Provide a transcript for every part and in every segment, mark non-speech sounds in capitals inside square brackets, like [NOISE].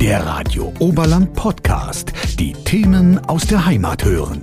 Der Radio Oberland Podcast. Die Themen aus der Heimat hören.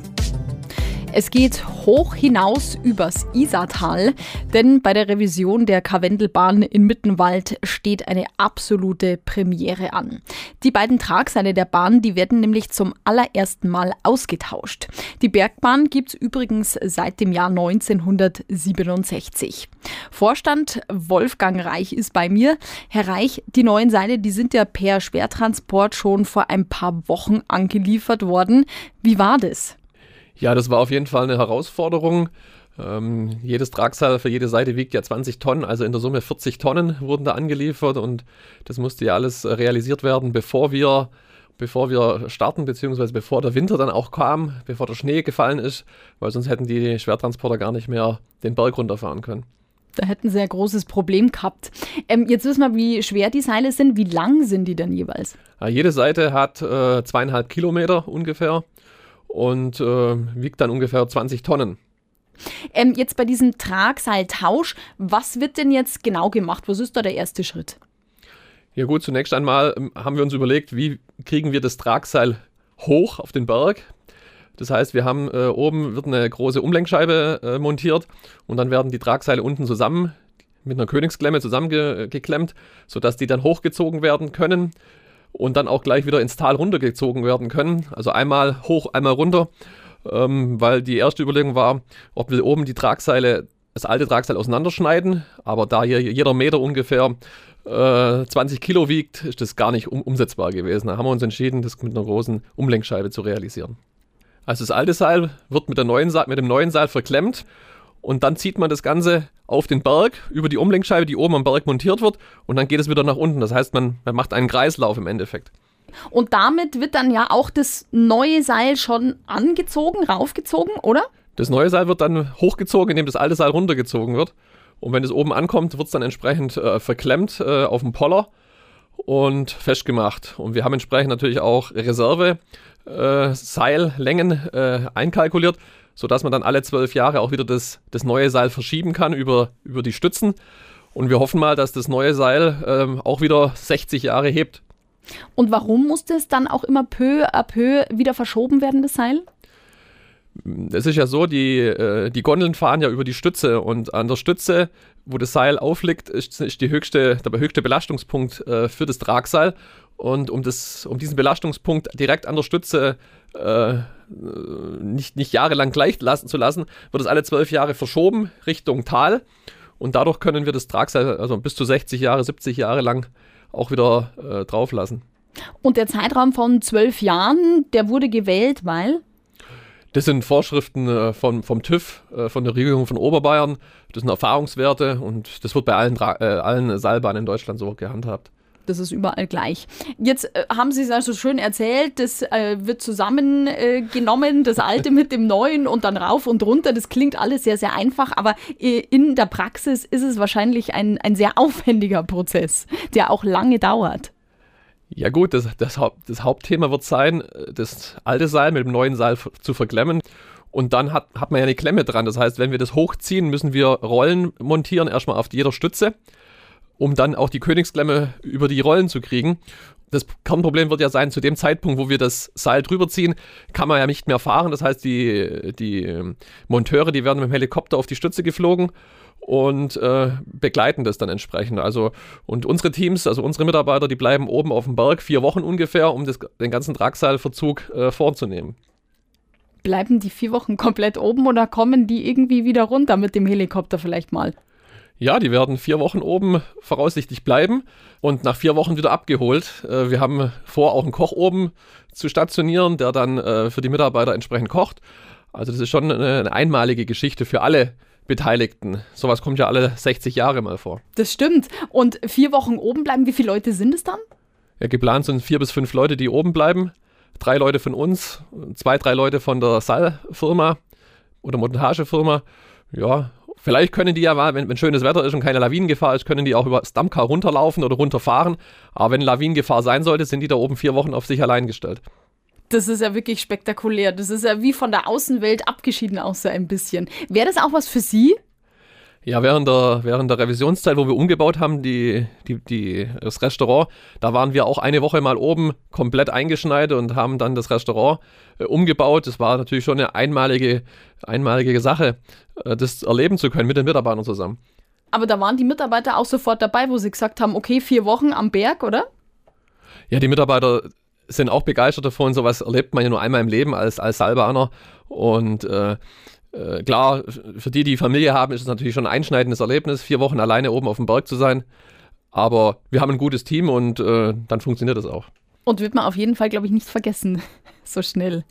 Es geht hoch hinaus übers Isartal, denn bei der Revision der Karwendelbahn in Mittenwald steht eine absolute Premiere an. Die beiden Tragseile der Bahn, die werden nämlich zum allerersten Mal ausgetauscht. Die Bergbahn gibt es übrigens seit dem Jahr 1967. Vorstand Wolfgang Reich ist bei mir. Herr Reich, die neuen Seile, die sind ja per Schwertransport schon vor ein paar Wochen angeliefert worden. Wie war das? Ja, das war auf jeden Fall eine Herausforderung. Ähm, jedes Tragseil für jede Seite wiegt ja 20 Tonnen, also in der Summe 40 Tonnen wurden da angeliefert und das musste ja alles realisiert werden, bevor wir, bevor wir starten, beziehungsweise bevor der Winter dann auch kam, bevor der Schnee gefallen ist, weil sonst hätten die Schwertransporter gar nicht mehr den Berg runterfahren können. Da hätten sie ein großes Problem gehabt. Ähm, jetzt wissen wir, wie schwer die Seile sind. Wie lang sind die denn jeweils? Ja, jede Seite hat äh, zweieinhalb Kilometer ungefähr und äh, wiegt dann ungefähr 20 Tonnen. Ähm, jetzt bei diesem Tragseiltausch, was wird denn jetzt genau gemacht? Was ist da der erste Schritt? Ja gut, zunächst einmal ähm, haben wir uns überlegt, wie kriegen wir das Tragseil hoch auf den Berg. Das heißt, wir haben äh, oben wird eine große Umlenkscheibe äh, montiert und dann werden die Tragseile unten zusammen mit einer Königsklemme zusammengeklemmt, sodass die dann hochgezogen werden können und dann auch gleich wieder ins Tal runtergezogen werden können. Also einmal hoch, einmal runter, ähm, weil die erste Überlegung war, ob wir oben die Tragseile, das alte Tragseil auseinanderschneiden, aber da hier jeder Meter ungefähr äh, 20 Kilo wiegt, ist das gar nicht um, umsetzbar gewesen. Da haben wir uns entschieden, das mit einer großen Umlenkscheibe zu realisieren. Also das alte Seil wird mit, neuen, mit dem neuen Seil verklemmt und dann zieht man das Ganze auf den Berg über die Umlenkscheibe, die oben am Berg montiert wird und dann geht es wieder nach unten. Das heißt, man, man macht einen Kreislauf im Endeffekt. Und damit wird dann ja auch das neue Seil schon angezogen, raufgezogen, oder? Das neue Seil wird dann hochgezogen, indem das alte Seil runtergezogen wird. Und wenn es oben ankommt, wird es dann entsprechend äh, verklemmt äh, auf dem Poller und festgemacht. Und wir haben entsprechend natürlich auch Reserve äh, Seillängen äh, einkalkuliert, sodass man dann alle zwölf Jahre auch wieder das, das neue Seil verschieben kann über, über die Stützen. Und wir hoffen mal, dass das neue Seil ähm, auch wieder 60 Jahre hebt. Und warum musste es dann auch immer peu à peu wieder verschoben werden, das Seil? Es ist ja so, die, äh, die Gondeln fahren ja über die Stütze und an der Stütze, wo das Seil aufliegt, ist, ist die höchste, der höchste Belastungspunkt äh, für das Tragseil. Und um, das, um diesen Belastungspunkt direkt an der Stütze äh, nicht, nicht jahrelang gleich lassen zu lassen, wird es alle zwölf Jahre verschoben Richtung Tal. Und dadurch können wir das Tragseil also bis zu 60 Jahre, 70 Jahre lang auch wieder äh, drauf lassen. Und der Zeitraum von zwölf Jahren, der wurde gewählt, weil? Das sind Vorschriften äh, vom, vom TÜV, äh, von der Regierung von Oberbayern. Das sind Erfahrungswerte und das wird bei allen, äh, allen Seilbahnen in Deutschland so gehandhabt. Das ist überall gleich. Jetzt äh, haben Sie es also schön erzählt, das äh, wird zusammengenommen, das Alte mit dem Neuen und dann rauf und runter. Das klingt alles sehr, sehr einfach, aber äh, in der Praxis ist es wahrscheinlich ein, ein sehr aufwendiger Prozess, der auch lange dauert. Ja gut, das, das, Haupt, das Hauptthema wird sein, das alte Seil mit dem neuen Seil zu verklemmen. Und dann hat, hat man ja eine Klemme dran. Das heißt, wenn wir das hochziehen, müssen wir Rollen montieren, erstmal auf jeder Stütze um dann auch die Königsklemme über die Rollen zu kriegen. Das Kernproblem wird ja sein, zu dem Zeitpunkt, wo wir das Seil drüber ziehen, kann man ja nicht mehr fahren. Das heißt, die, die Monteure, die werden mit dem Helikopter auf die Stütze geflogen und äh, begleiten das dann entsprechend. Also, und unsere Teams, also unsere Mitarbeiter, die bleiben oben auf dem Berg vier Wochen ungefähr, um das, den ganzen Tragseilverzug äh, vorzunehmen. Bleiben die vier Wochen komplett oben oder kommen die irgendwie wieder runter mit dem Helikopter vielleicht mal? Ja, die werden vier Wochen oben voraussichtlich bleiben und nach vier Wochen wieder abgeholt. Äh, wir haben vor, auch einen Koch oben zu stationieren, der dann äh, für die Mitarbeiter entsprechend kocht. Also das ist schon eine einmalige Geschichte für alle Beteiligten. Sowas kommt ja alle 60 Jahre mal vor. Das stimmt. Und vier Wochen oben bleiben, wie viele Leute sind es dann? Ja, geplant sind vier bis fünf Leute, die oben bleiben. Drei Leute von uns, zwei, drei Leute von der Seilfirma oder Montagefirma. Ja, Vielleicht können die ja, wenn, wenn schönes Wetter ist und keine Lawinengefahr ist, können die auch über das Dammkar runterlaufen oder runterfahren. Aber wenn Lawinengefahr sein sollte, sind die da oben vier Wochen auf sich allein gestellt. Das ist ja wirklich spektakulär. Das ist ja wie von der Außenwelt abgeschieden auch so ein bisschen. Wäre das auch was für Sie? Ja, während der, während der Revisionszeit, wo wir umgebaut haben, die, die, die, das Restaurant, da waren wir auch eine Woche mal oben komplett eingeschneit und haben dann das Restaurant äh, umgebaut. Das war natürlich schon eine einmalige, einmalige Sache, äh, das erleben zu können mit den Mitarbeitern zusammen. Aber da waren die Mitarbeiter auch sofort dabei, wo sie gesagt haben, okay, vier Wochen am Berg, oder? Ja, die Mitarbeiter sind auch begeistert davon. Sowas erlebt man ja nur einmal im Leben als, als Salbaner. Und äh, äh, klar, für die, die Familie haben, ist es natürlich schon ein einschneidendes Erlebnis, vier Wochen alleine oben auf dem Berg zu sein. Aber wir haben ein gutes Team und äh, dann funktioniert das auch. Und wird man auf jeden Fall, glaube ich, nicht vergessen. [LAUGHS] so schnell.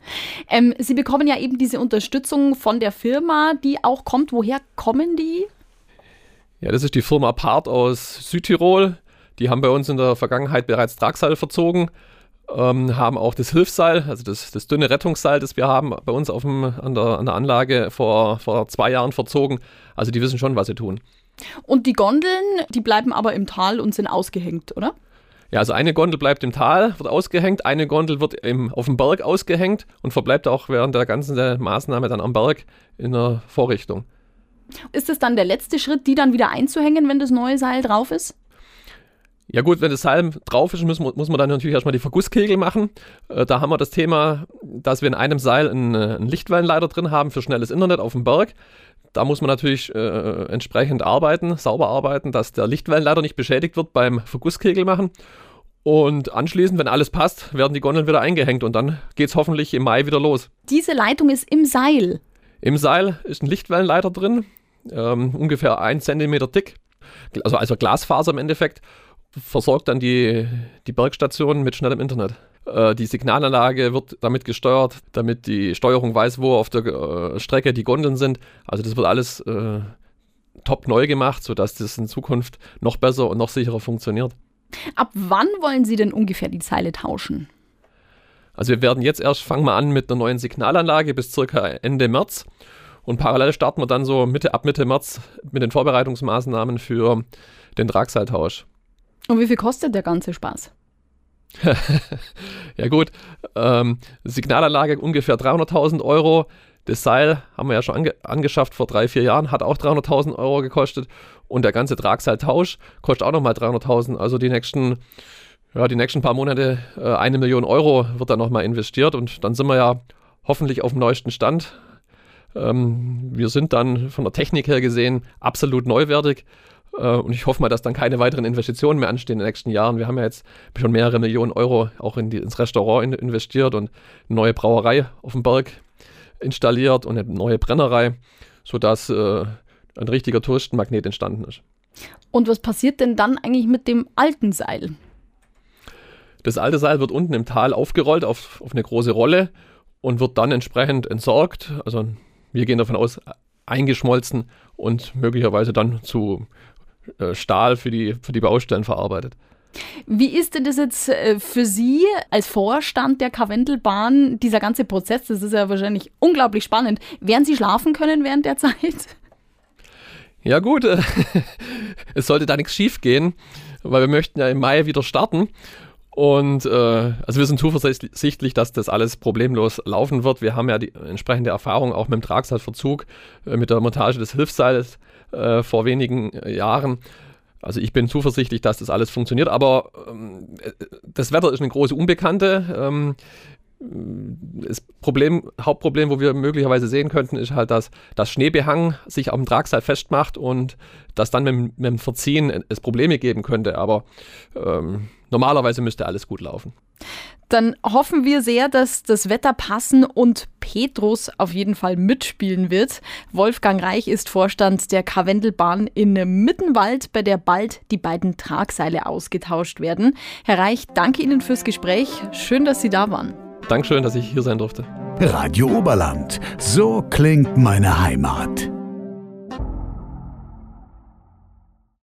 Ähm, Sie bekommen ja eben diese Unterstützung von der Firma, die auch kommt. Woher kommen die? Ja, das ist die Firma Part aus Südtirol. Die haben bei uns in der Vergangenheit bereits Tragseil verzogen ähm, haben auch das Hilfsseil, also das, das, dünne Rettungsseil, das wir haben bei uns auf dem, an, der, an der Anlage vor, vor zwei Jahren verzogen. Also die wissen schon, was sie tun. Und die Gondeln, die bleiben aber im Tal und sind ausgehängt, oder? Ja, also eine Gondel bleibt im Tal, wird ausgehängt, eine Gondel wird im, auf dem Berg ausgehängt und verbleibt auch während der ganzen Maßnahme dann am Berg in der Vorrichtung. Ist es dann der letzte Schritt, die dann wieder einzuhängen, wenn das neue Seil drauf ist? Ja gut, wenn das Seil drauf ist, muss, muss man dann natürlich erstmal die Vergusskegel machen. Äh, da haben wir das Thema, dass wir in einem Seil einen, äh, einen Lichtwellenleiter drin haben für schnelles Internet auf dem Berg. Da muss man natürlich äh, entsprechend arbeiten, sauber arbeiten, dass der Lichtwellenleiter nicht beschädigt wird beim Vergusskegel machen. Und anschließend, wenn alles passt, werden die Gondeln wieder eingehängt und dann geht es hoffentlich im Mai wieder los. Diese Leitung ist im Seil. Im Seil ist ein Lichtwellenleiter drin, ähm, ungefähr ein Zentimeter dick, also, also Glasfaser im Endeffekt versorgt dann die, die Bergstation mit schnellem Internet. Äh, die Signalanlage wird damit gesteuert, damit die Steuerung weiß, wo auf der äh, Strecke die Gondeln sind. Also das wird alles äh, top neu gemacht, sodass das in Zukunft noch besser und noch sicherer funktioniert. Ab wann wollen Sie denn ungefähr die Zeile tauschen? Also wir werden jetzt erst, fangen wir an mit einer neuen Signalanlage bis circa Ende März. Und parallel starten wir dann so Mitte, ab Mitte März mit den Vorbereitungsmaßnahmen für den Tragseiltausch. Und wie viel kostet der ganze Spaß? [LAUGHS] ja gut, ähm, Signalanlage ungefähr 300.000 Euro. Das Seil haben wir ja schon ange angeschafft vor drei, vier Jahren, hat auch 300.000 Euro gekostet. Und der ganze Tragseiltausch kostet auch nochmal 300.000. Also die nächsten, ja, die nächsten paar Monate äh, eine Million Euro wird da nochmal investiert. Und dann sind wir ja hoffentlich auf dem neuesten Stand. Ähm, wir sind dann von der Technik her gesehen absolut neuwertig. Äh, und ich hoffe mal, dass dann keine weiteren Investitionen mehr anstehen in den nächsten Jahren. Wir haben ja jetzt schon mehrere Millionen Euro auch in die, ins Restaurant in, investiert und eine neue Brauerei auf dem Berg installiert und eine neue Brennerei, sodass äh, ein richtiger Touristenmagnet entstanden ist. Und was passiert denn dann eigentlich mit dem alten Seil? Das alte Seil wird unten im Tal aufgerollt auf, auf eine große Rolle und wird dann entsprechend entsorgt. Also wir gehen davon aus, eingeschmolzen und möglicherweise dann zu Stahl für die, für die Baustellen verarbeitet. Wie ist denn das jetzt äh, für Sie als Vorstand der Karwendelbahn, dieser ganze Prozess? Das ist ja wahrscheinlich unglaublich spannend. Werden Sie schlafen können während der [LAUGHS] Zeit? Ja gut, äh, [LAUGHS] es sollte da nichts schief gehen, weil wir möchten ja im Mai wieder starten. Und äh, also wir sind zuversichtlich, dass das alles problemlos laufen wird. Wir haben ja die entsprechende Erfahrung auch mit dem Tragseilverzug, äh, mit der Montage des Hilfsseils äh, vor wenigen äh, Jahren. Also ich bin zuversichtlich, dass das alles funktioniert, aber ähm, das Wetter ist eine große Unbekannte. Ähm, das Problem, Hauptproblem, wo wir möglicherweise sehen könnten, ist halt, dass das Schneebehang sich am Tragseil festmacht und dass dann mit, mit dem Verziehen es Probleme geben könnte. Aber ähm, normalerweise müsste alles gut laufen. Dann hoffen wir sehr, dass das Wetter passen und Petrus auf jeden Fall mitspielen wird. Wolfgang Reich ist Vorstand der Karwendelbahn in Mittenwald, bei der bald die beiden Tragseile ausgetauscht werden. Herr Reich, danke Ihnen fürs Gespräch. Schön, dass Sie da waren. Dankeschön, dass ich hier sein durfte. Radio Oberland. So klingt meine Heimat.